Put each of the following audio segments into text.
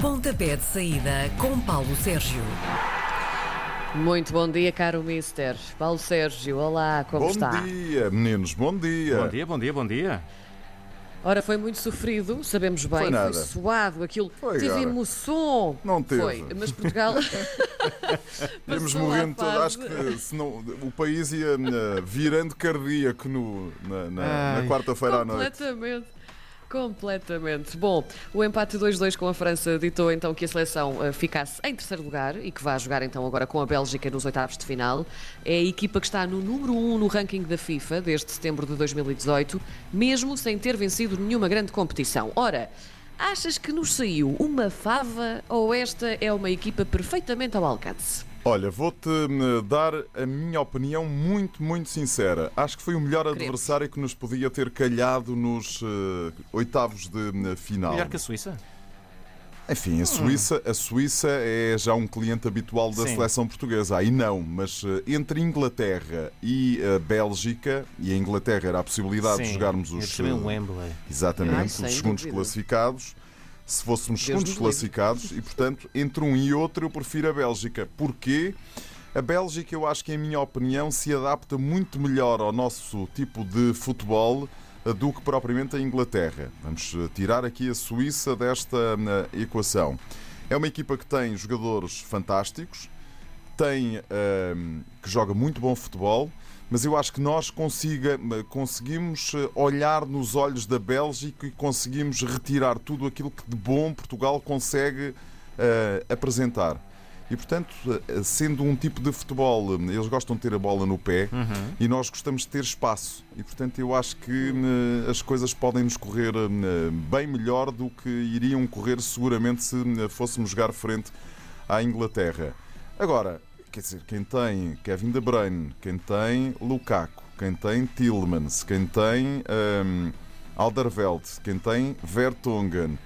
Pontapé de saída com Paulo Sérgio. Muito bom dia, caro Mister. Paulo Sérgio, olá, como bom está? dia, meninos, bom dia. Bom dia, bom dia, bom dia. Ora, foi muito sofrido, sabemos bem, Foi nada. suado, aquilo Foi, teve cara. emoção. Não teve. Foi, mas Portugal. Temos morrendo todo. Acho que senão, o país ia eh, virando cardíaco no, na, na- na quarta-feira à noite. Completamente. Completamente. Bom, o empate 2-2 com a França ditou então que a seleção eh, ficasse em terceiro lugar e que vai jogar então agora com a Bélgica nos oitavos de final. É a equipa que está no número 1 um no ranking da FIFA desde setembro de 2018, mesmo sem ter vencido nenhuma grande competição. Ora, achas que nos saiu uma fava ou esta é uma equipa perfeitamente ao alcance? Olha, vou-te eh, dar a minha opinião muito, muito sincera. Acho que foi o melhor Queremos. adversário que nos podia ter calhado nos eh, oitavos de eh, final. Melhor que a Suíça? Enfim, a Suíça, a Suíça é já um cliente habitual da Sim. seleção portuguesa. Aí não, mas entre Inglaterra e a Bélgica, e a Inglaterra era a possibilidade de Sim, jogarmos eu os também Wembley. Exatamente, Ai, os segundos dúvida. classificados. Se fôssemos segundos classificados, e portanto, entre um e outro, eu prefiro a Bélgica. Porquê? A Bélgica, eu acho que, em minha opinião, se adapta muito melhor ao nosso tipo de futebol eh, do que propriamente a Inglaterra. Vamos eh, tirar aqui a Suíça desta eh, equação. É uma equipa que tem jogadores fantásticos, tem que joga muito bom futebol, mas eu acho que nós consiga, conseguimos eh, olhar nos olhos da Bélgica e conseguimos retirar tudo aquilo que de bom Portugal consegue eh, apresentar. E portanto, eh, sendo um tipo de futebol, eles gostam de ter a bola no pé Uhum. e nós gostamos de ter espaço. E portanto, eu acho que eh, as coisas podem nos correr eh, bem melhor do que iriam correr seguramente se eh, fôssemos jogar frente à Inglaterra. Agora, quer dizer, quem tem Kevin De Bruyne, quem tem Lukaku, quem tem Tillmans, quem tem ehm, Alderweireld, quem tem Vertonghen,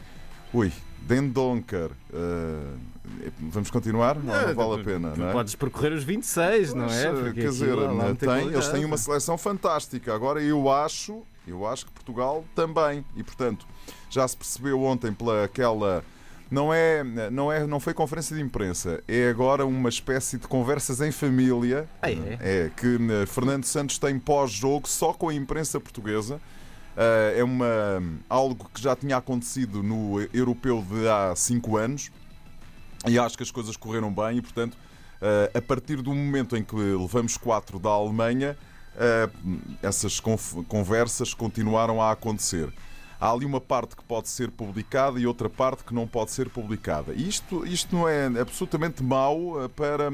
ui, Den Donker, eh, vamos continuar? Não, não vale a pena, não é? Podes percorrer os 26, não é? Porque quer dizer, muita tem, eles têm uma seleção fantástica. Agora eu acho, eu acho que Portugal também. E portanto, já se percebeu ontem pela aquela não é, não é, não foi conferência de imprensa, é agora uma espécie de conversas em família. Ah, é? É que eh, Fernando Santos tem pós-jogo só com a imprensa portuguesa. Eh, é uma, algo que já tinha acontecido no europeu de há cinco anos e acho que as coisas correram bem e, portanto, eh, a partir do momento em que levamos quatro da Alemanha, essas conversas continuaram a acontecer. Há ali uma parte que pode ser publicada e outra parte que não pode ser publicada. E isto, isto não é absolutamente mau eh, para,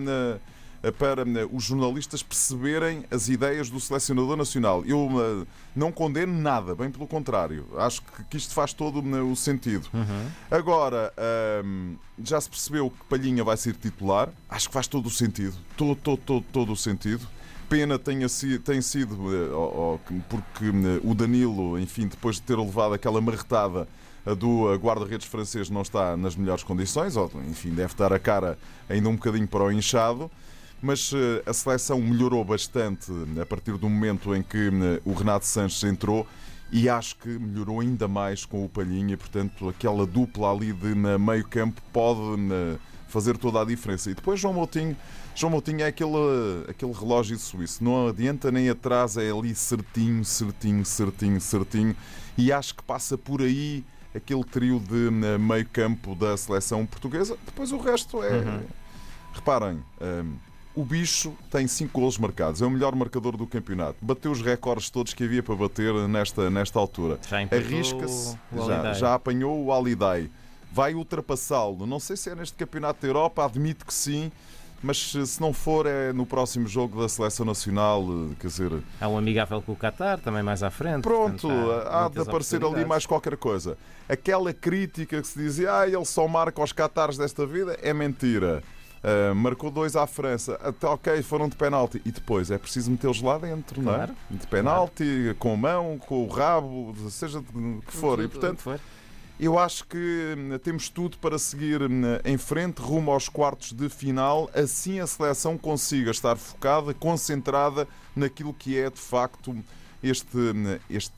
eh, para eh, os jornalistas perceberem as ideias do selecionador nacional. Eu não condeno nada, bem pelo contrário. Acho que, isto faz todo o sentido. Agora, hum, já se percebeu que Palhinha vai ser titular. Acho que faz todo o sentido. Todo, todo, todo, todo o sentido. Pena tenha si- tem sido eh, que- porque eh, o Danilo, enfim, depois de ter levado aquela marretada do guarda-redes francês, não está nas melhores condições. Ou, enfim, deve dar a cara ainda um bocadinho para o inchado. Mas eh, a seleção melhorou bastante a partir do momento em que o Renato Sanches entrou e acho que melhorou ainda mais com o Palhinha. Portanto, aquela dupla ali de meio campo pode fazer toda a diferença. E depois João Moutinho, João Moutinho é aquele, aquele relógio suíço. Não adianta nem atrás, é ali certinho, certinho, certinho, certinho. E acho que passa por aí aquele trio de eh, meio campo da seleção portuguesa. Depois o resto é... Reparem, hum, o bicho tem 5 golos marcados, é o melhor marcador do campeonato. Bateu os recordes todos que havia para bater nesta, nesta altura. Arrisca-se, já, já apanhou o Alidei. Vai ultrapassá-lo. Não sei se é neste campeonato da Europa, admito que sim. Mas se não for, é no próximo jogo da Seleção Nacional. eh, Quer dizer, Há um amigável com o Qatar, também mais à frente. Pronto, portanto, há de muitas aparecer ali mais qualquer coisa. Aquela crítica que se dizia, ah, ele só marca aos Qatares desta vida, é mentira. Ah, marcou dois à França, até ok, foram de penalti. E depois é preciso metê-los lá dentro, não é? Claro. De penalti, com a mão, com o rabo, seja de que for. E portanto. Eu acho que hum, temos tudo para seguir hum, em frente, rumo aos quartos de final. Assim a seleção consiga estar focada, concentrada naquilo que é de facto este, hum, este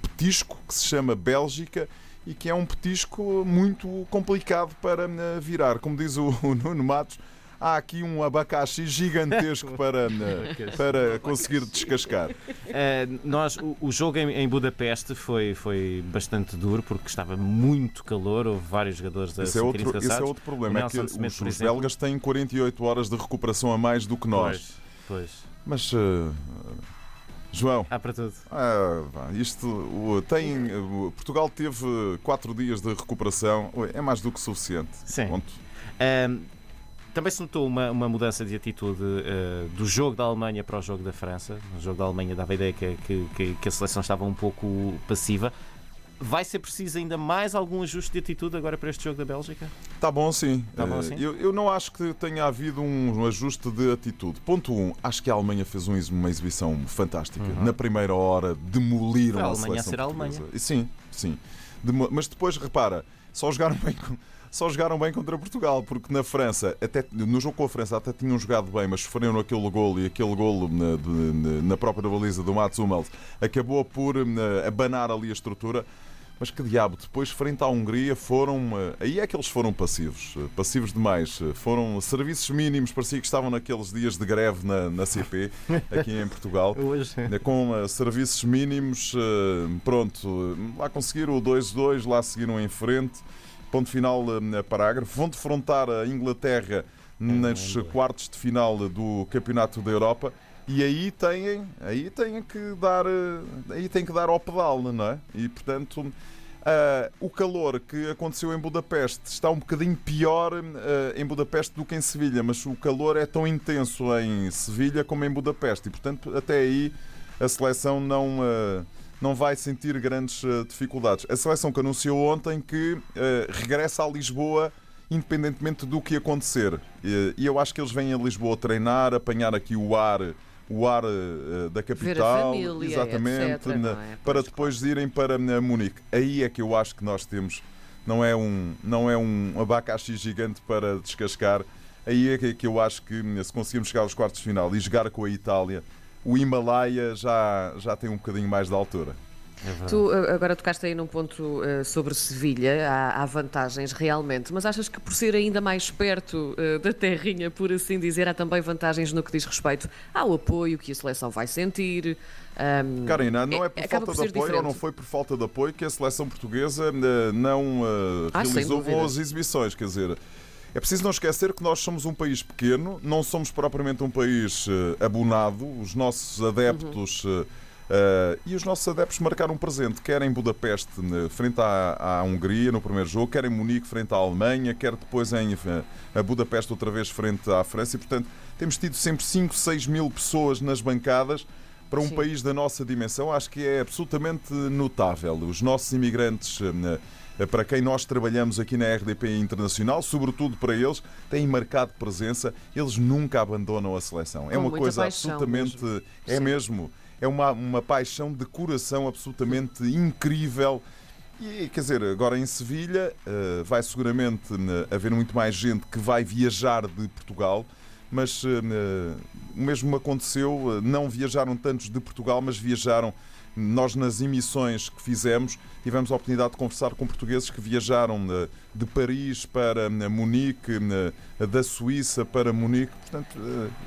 petisco que se chama Bélgica e que é um petisco muito complicado para virar. Como diz o Nuno Matos, há aqui um abacaxi gigantesco para, para conseguir descascar. Eh, nós, o, o jogo em, em Budapeste foi, foi bastante duro porque estava muito calor, houve vários jogadores da Esse é, outro, esse é cansados. outro problema, é que os, por os belgas têm 48 horas de recuperação a mais do que nós. Pois, pois. Mas, eh, João, Há para tudo. ah, isto tem. Portugal teve 4 dias de recuperação, é mais do que suficiente. Sim. Ponto. Ahm, também se notou uma, uma mudança de atitude eh, do jogo da Alemanha para o jogo da França. No jogo da Alemanha dava a ideia que, que- que- a seleção estava um pouco passiva. Vai ser preciso ainda mais algum ajuste de atitude agora para este jogo da Bélgica? Tá bom, sim. Tá bom, Eh, sim? Eu, eu não acho que tenha havido um ajuste de atitude. Ponto 1. Um, acho que a Alemanha fez um uma exibição fantástica. Na primeira hora, demoliram Uhum. A a, Alemanha a seleção ser a. Alemanha. Sim, sim. Mas depois, repara, só jogaram bem. com- Só jogaram bem contra Portugal, porque na França, até, no jogo com a França, até tinham jogado bem, mas sofreram naquele golo e aquele golo na, de- na própria baliza do Mats Hummels acabou por eh, abanar ali a estrutura. Mas que diabo, depois, frente à Hungria, foram. eh, Aí é que eles foram passivos. eh, Passivos demais. Eh, Foram serviços mínimos, parecia que estavam naqueles dias de greve na, na CP, aqui em Portugal. Hoje. Eh, Com eh, serviços mínimos, eh, pronto, lá conseguiram o 2-2, lá seguiram em frente. Ponto final, eh, parágrafo. Vão defrontar a Inglaterra nos lembro. quartos de final do Campeonato da Europa. E aí têm, aí têm que dar, eh, aí têm que dar ao pedal, não é? E portanto, ah, o calor que aconteceu em Budapeste está um bocadinho pior ah, em Budapeste do que em Sevilha, mas o calor é tão intenso em Sevilha como em Budapeste e portanto até aí a seleção não ah, não vai sentir grandes ah, dificuldades. A seleção que anunciou ontem que ah, regressa a Lisboa independentemente do que acontecer. E, e eu acho que eles vêm a Lisboa treinar, apanhar aqui o ar, o ar eh, da capital, família, exatamente, etc, na- não é? para Pois, depois irem para eh, Munique. Aí é que eu acho que nós temos não é um não é um abacaxi gigante para descascar. Aí é que- eu acho que eh, se conseguirmos chegar aos quartos de final e jogar com a Itália, o Himalaia já já tem um bocadinho mais de altura. É. Tu uh, agora tocaste aí num ponto uh, sobre Sevilha, há, há vantagens realmente, mas achas que por ser ainda mais perto uh, da terrinha, por assim dizer, há também vantagens no que diz respeito ao apoio que a seleção vai sentir? Um, Karina, não é por acaba falta por de apoio ou diferente. não foi por falta de apoio que a seleção portuguesa eh, não eh, Ah, realizou boas exibições. Quer dizer, é preciso não esquecer que nós somos um país pequeno, não somos propriamente um país eh, abonado. Os nossos adeptos. Uhum. eh, e os nossos adeptos marcaram presente, quer em Budapeste, frente à, à Hungria, no primeiro jogo, quer em Munique, frente à Alemanha, quer depois em a Budapeste, outra vez, frente à França. E, portanto, temos tido sempre 5, 6 mil pessoas nas bancadas para um Sim. país da nossa dimensão, acho que é absolutamente notável. Os nossos imigrantes, eh, para quem nós trabalhamos aqui na RDP Internacional, sobretudo para eles, têm marcado presença, eles nunca abandonam a seleção. é Com uma coisa paixão absolutamente. É Sim. mesmo. É uma, uma paixão de coração absolutamente incrível. E quer dizer, agora em Sevilha eh, vai seguramente eh, haver muito mais gente que vai viajar de Portugal, mas eh, o mesmo aconteceu, eh, não viajaram tantos de Portugal, mas viajaram. Nós, nas emissões que fizemos, tivemos a oportunidade de conversar com portugueses que viajaram eh, de Paris para eh, Munique, eh, da Suíça para Munique. Portanto,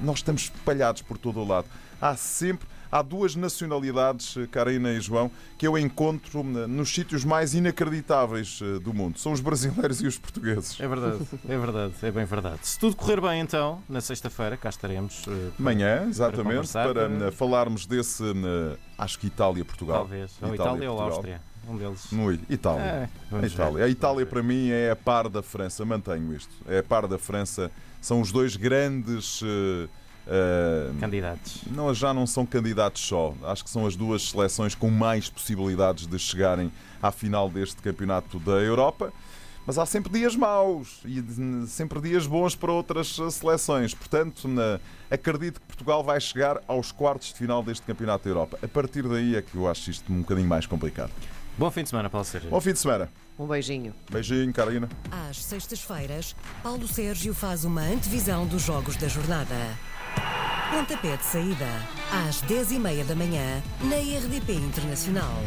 nós estamos espalhados por todo o lado. Há sempre. Há duas nacionalidades, eh, Karina e João, que eu encontro eh, nos sítios mais inacreditáveis eh, do mundo. São os brasileiros e os portugueses. É verdade, é verdade, é bem verdade. Se tudo correr bem, então, na sexta-feira, cá estaremos. Amanhã, exatamente, para, para- falarmos desse, acho que Itália-Portugal. Talvez. Ou Itália ou. Áustria. Um deles. No Itália. É, A Itália. A Itália, para mim, é a par da França. Mantenho isto. É a par da França. São os dois grandes. eh, ver. Candidatos. não, já não são candidatos só. Acho que são as duas seleções com mais possibilidades de chegarem à final deste campeonato da Europa. Mas há sempre dias maus e sempre dias bons para outras seleções. Portanto, na- acredito que Portugal vai chegar aos quartos de final deste campeonato da Europa. A partir daí é que eu acho isto um bocadinho mais complicado. Bom fim de semana, Paulo Sérgio. Bom fim de semana. Um beijinho. Beijinho, Karina. Às sextas-feiras, Paulo Sérgio faz uma antevisão dos jogos da jornada. Pontapé de saída, às 10h30 da manhã, na RDP Internacional.